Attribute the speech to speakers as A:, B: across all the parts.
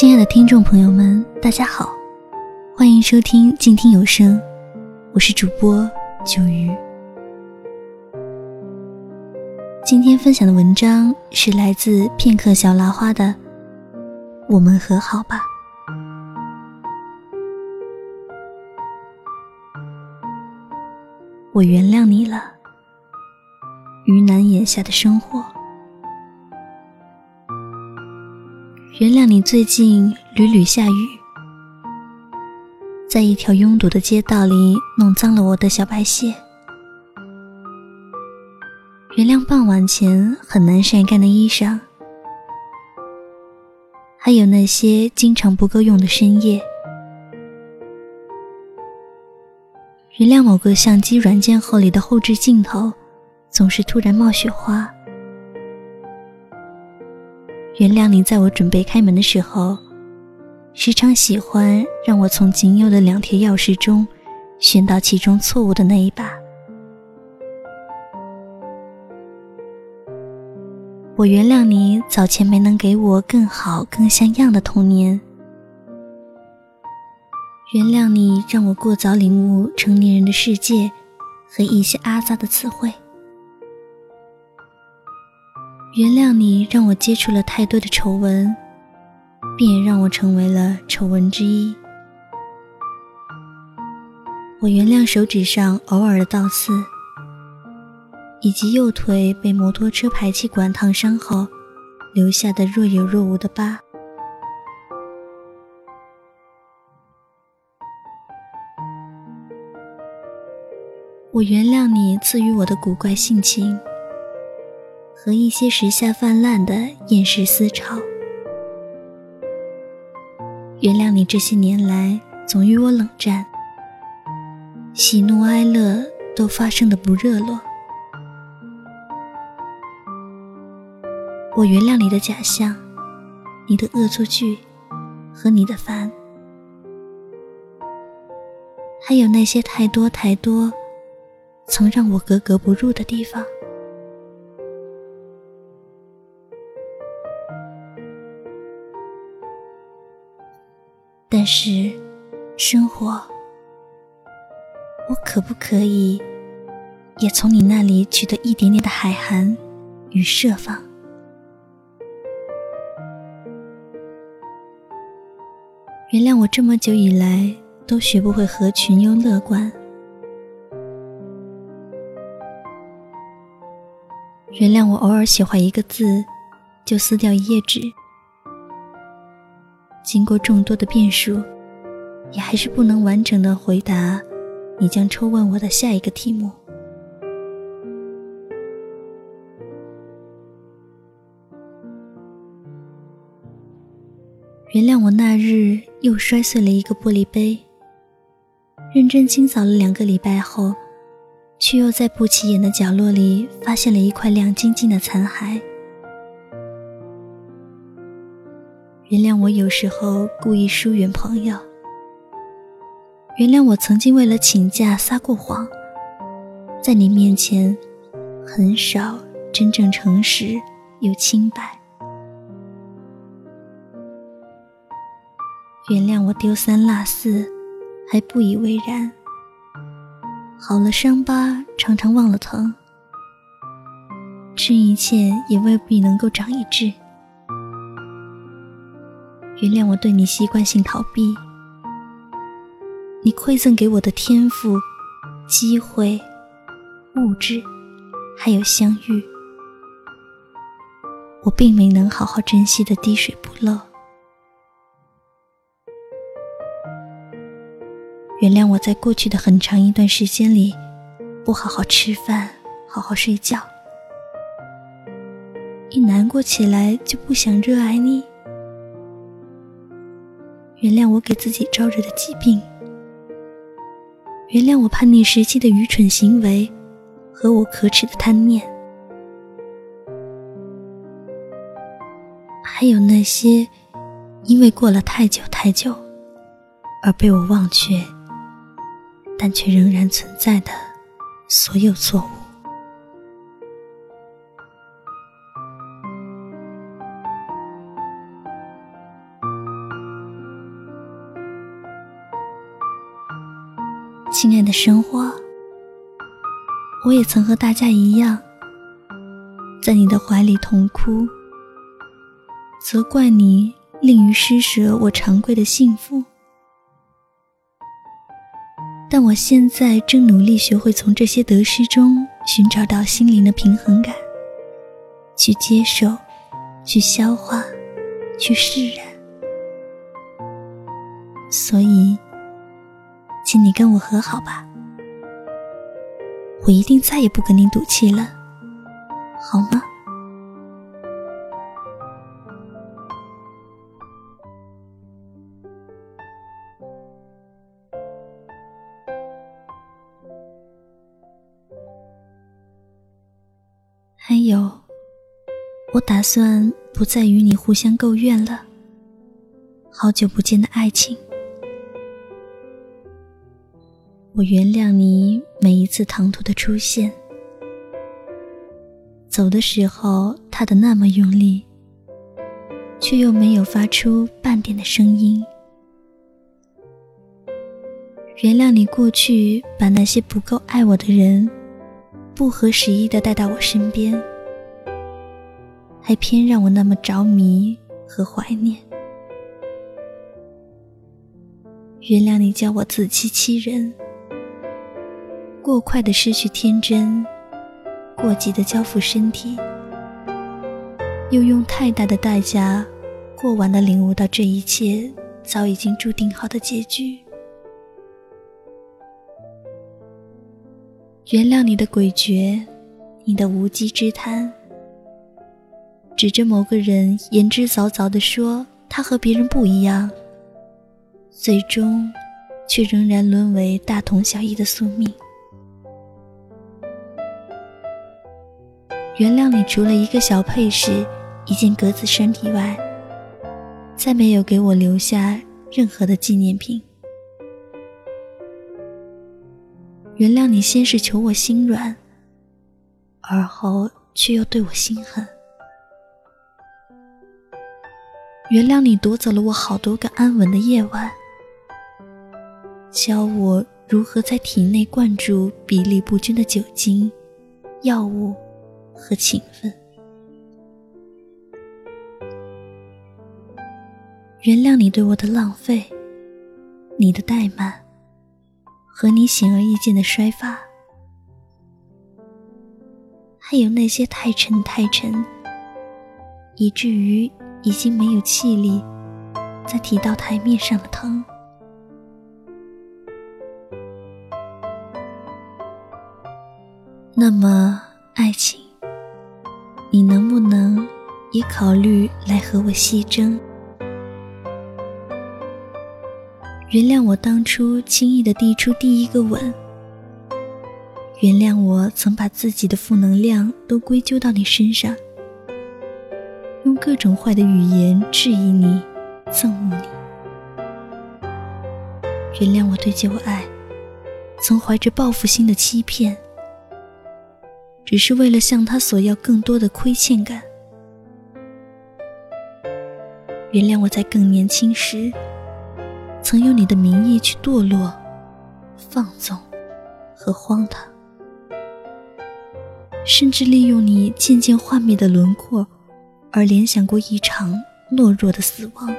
A: 亲爱的听众朋友们，大家好，欢迎收听静听有声，我是主播九鱼。今天分享的文章是来自片刻小拉花的《我们和好吧》，我原谅你了。于南眼下的生活。原谅你最近屡屡下雨，在一条拥堵的街道里弄脏了我的小白鞋。原谅傍晚前很难晒干的衣裳，还有那些经常不够用的深夜。原谅某个相机软件后里的后置镜头总是突然冒雪花。原谅你，在我准备开门的时候，时常喜欢让我从仅有的两条钥匙中选到其中错误的那一把。我原谅你早前没能给我更好、更像样的童年。原谅你让我过早领悟成年人的世界和一些阿杂的词汇。原谅你让我接触了太多的丑闻，并也让我成为了丑闻之一。我原谅手指上偶尔的倒刺，以及右腿被摩托车排气管烫伤后留下的若有若无的疤。我原谅你赐予我的古怪性情。和一些时下泛滥的厌世思潮。原谅你这些年来总与我冷战，喜怒哀乐都发生的不热络。我原谅你的假象，你的恶作剧，和你的烦，还有那些太多太多曾让我格格不入的地方。但是，生活，我可不可以也从你那里取得一点点的海涵与设防？原谅我这么久以来都学不会合群又乐观。原谅我偶尔写坏一个字，就撕掉一页纸。经过众多的变数，也还是不能完整的回答你将抽问我的下一个题目。原谅我那日又摔碎了一个玻璃杯，认真清扫了两个礼拜后，却又在不起眼的角落里发现了一块亮晶晶的残骸。原谅我有时候故意疏远朋友。原谅我曾经为了请假撒过谎，在你面前很少真正诚实又清白。原谅我丢三落四还不以为然。好了伤疤常常忘了疼，吃一堑也未必能够长一智。原谅我对你习惯性逃避，你馈赠给我的天赋、机会、物质，还有相遇，我并没能好好珍惜的滴水不漏。原谅我在过去的很长一段时间里，不好好吃饭，好好睡觉，一难过起来就不想热爱你。原谅我给自己招惹的疾病，原谅我叛逆时期的愚蠢行为和我可耻的贪念，还有那些因为过了太久太久而被我忘却，但却仍然存在的所有错误。亲爱的生活，我也曾和大家一样，在你的怀里痛哭，责怪你吝于施舍我常规的幸福。但我现在正努力学会从这些得失中寻找到心灵的平衡感，去接受，去消化，去释然。所以，请你跟我和好吧，我一定再也不跟你赌气了，好吗？还有，我打算不再与你互相构怨了。好久不见的爱情，我原谅你每一次唐突的出现。走的时候，踏得那么用力，却又没有发出半点的声音。原谅你过去把那些不够爱我的人。不合时宜的带到我身边，还偏让我那么着迷和怀念。原谅你教我自欺欺人，过快的失去天真，过急的交付身体，又用太大的代价，过晚的领悟到这一切早已经注定好的结局。原谅你的诡谲，你的无稽之谈，指着某个人言之凿凿地说他和别人不一样，最终却仍然沦为大同小异的宿命。原谅你除了一个小配饰、一件格子衫以外，再没有给我留下任何的纪念品。原谅你，先是求我心软，而后却又对我心狠。原谅你夺走了我好多个安稳的夜晚，教我如何在体内灌注比例不均的酒精、药物和情分。原谅你对我的浪费，你的怠慢。和你显而易见的衰发，还有那些太沉太沉，以至于已经没有气力再提到台面上的汤。那么，爱情，你能不能也考虑来和我细争？原谅我当初轻易的递出第一个吻，原谅我曾把自己的负能量都归咎到你身上，用各种坏的语言质疑你、憎恶你。原谅我对旧爱曾怀着报复心的欺骗，只是为了向他索要更多的亏欠感。原谅我在更年轻时。曾用你的名义去堕落、放纵和荒唐，甚至利用你渐渐幻灭的轮廓，而联想过一场懦弱的死亡。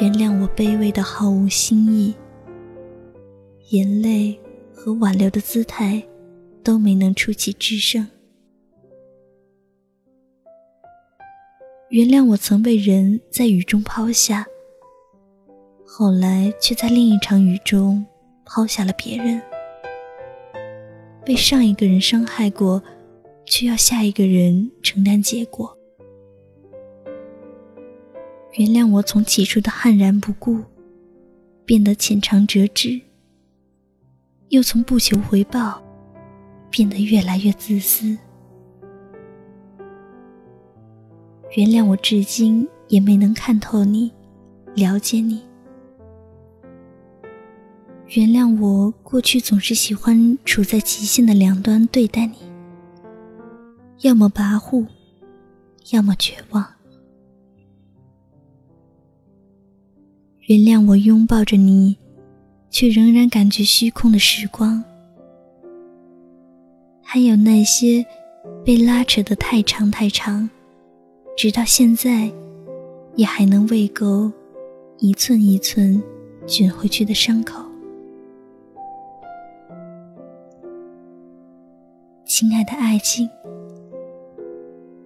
A: 原谅我卑微的毫无新意，眼泪和挽留的姿态都没能出奇制胜。原谅我曾被人在雨中抛下，后来却在另一场雨中抛下了别人。被上一个人伤害过，却要下一个人承担结果。原谅我从起初的悍然不顾，变得浅尝辄止，又从不求回报，变得越来越自私。原谅我，至今也没能看透你，了解你。原谅我，过去总是喜欢处在极限的两端对待你，要么跋扈，要么绝望。原谅我拥抱着你，却仍然感觉虚空的时光。还有那些被拉扯得太长太长，直到现在也还能喂够一寸一寸卷回去的伤口。亲爱的爱情，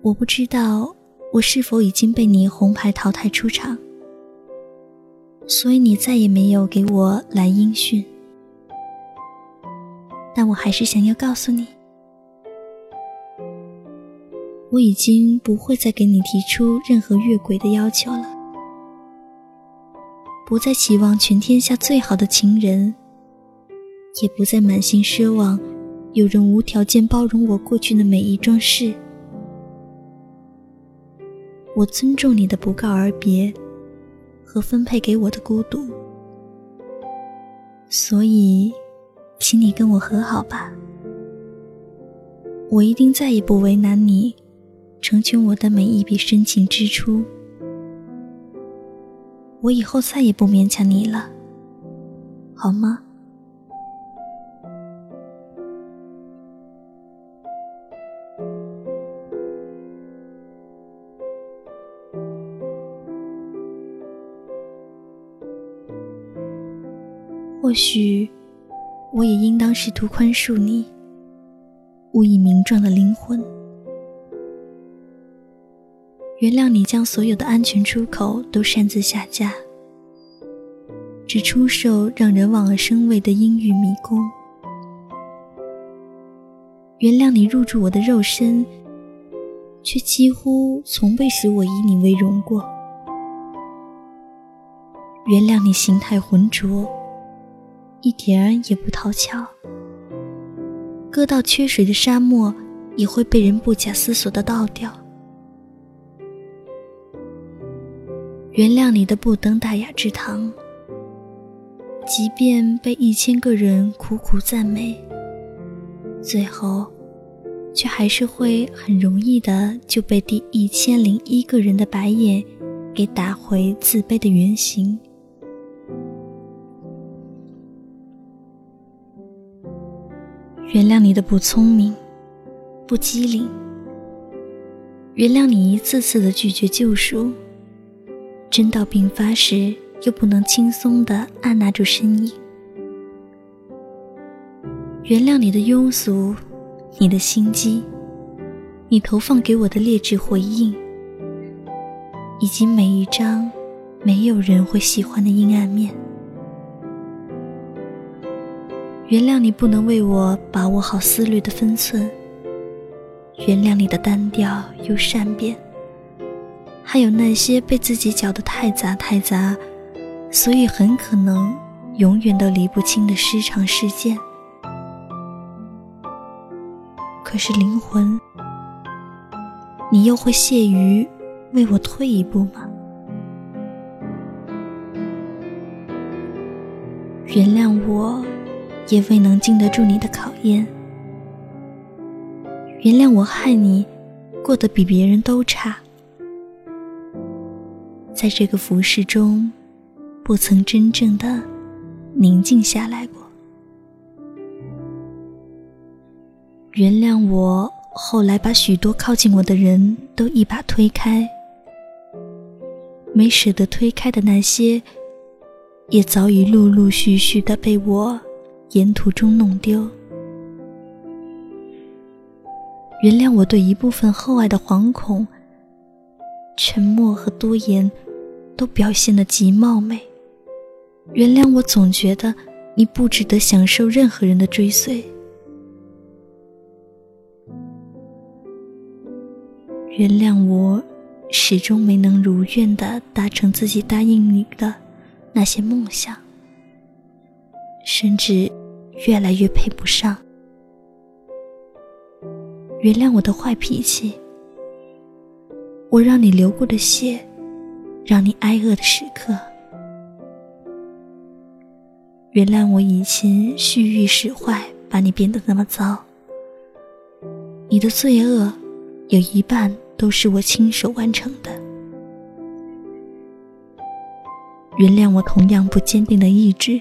A: 我不知道我是否已经被你红牌淘汰出场，所以你再也没有给我来音讯。但我还是想要告诉你。我已经不会再给你提出任何越轨的要求了，不再期望全天下最好的情人，也不再满心奢望有人无条件包容我过去的每一桩事。我尊重你的不告而别和分配给我的孤独，所以，请你跟我和好吧。我一定再也不为难你。成全我的每一笔深情支出，我以后再也不勉强你了，好吗？或许，我也应当试图宽恕你，无以名状的灵魂。原谅你将所有的安全出口都擅自下架，只出售让人望而生畏的阴郁迷宫。原谅你入住我的肉身，却几乎从未使我以你为荣过。原谅你形态浑浊，一点也不讨巧，搁到缺水的沙漠也会被人不假思索的倒掉。原谅你的不登大雅之堂，即便被一千个人苦苦赞美，最后，却还是会很容易的就被第一千零一个人的白眼给打回自卑的原形。原谅你的不聪明，不机灵，原谅你一次次的拒绝救赎。真到病发时，又不能轻松地按捺住身影。原谅你的庸俗，你的心机，你投放给我的劣质回应，以及每一张没有人会喜欢的阴暗面。原谅你不能为我把握好思虑的分寸。原谅你的单调又善变。还有那些被自己搅得太杂太杂，所以很可能永远都理不清的失常事件。可是灵魂，你又会屑于为我退一步吗？原谅我，也未能经得住你的考验。原谅我害你过得比别人都差。在这个浮世中，不曾真正的宁静下来过。原谅我后来把许多靠近我的人都一把推开，没舍得推开的那些，也早已陆陆续续的被我沿途中弄丢。原谅我对一部分厚爱的惶恐、沉默和多言。都表现得极貌美。原谅我，总觉得你不值得享受任何人的追随。原谅我，始终没能如愿的达成自己答应你的那些梦想，甚至越来越配不上。原谅我的坏脾气，我让你流过的血。让你挨饿的时刻，原谅我以前蓄意使坏，把你变得那么糟。你的罪恶有一半都是我亲手完成的。原谅我同样不坚定的意志，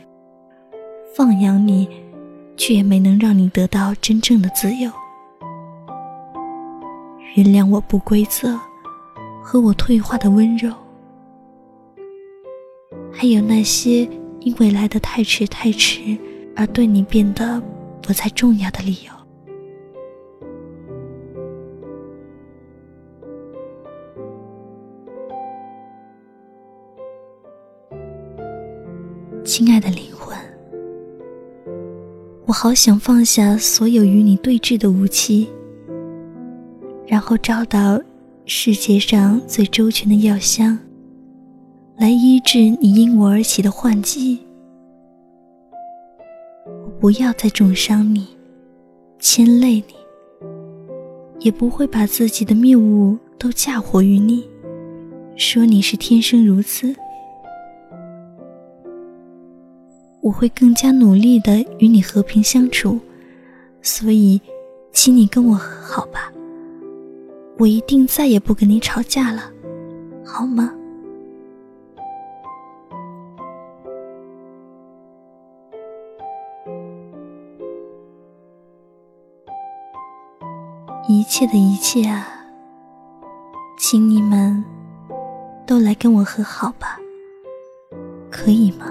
A: 放养你，却也没能让你得到真正的自由。原谅我不规则和我退化的温柔，还有那些因为来得太迟太迟而对你变得不再重要的理由。好想放下所有与你对峙的武器，然后找到世界上最周全的药箱，来医治你因我而起的幻疾。我不要再重伤你，牵累你，也不会把自己的谬误都嫁祸于你，说你是天生如此。我会更加努力的与你和平相处，所以，请你跟我和好吧。我一定再也不跟你吵架了，好吗？一切的一切啊，请你们都来跟我和好吧，可以吗？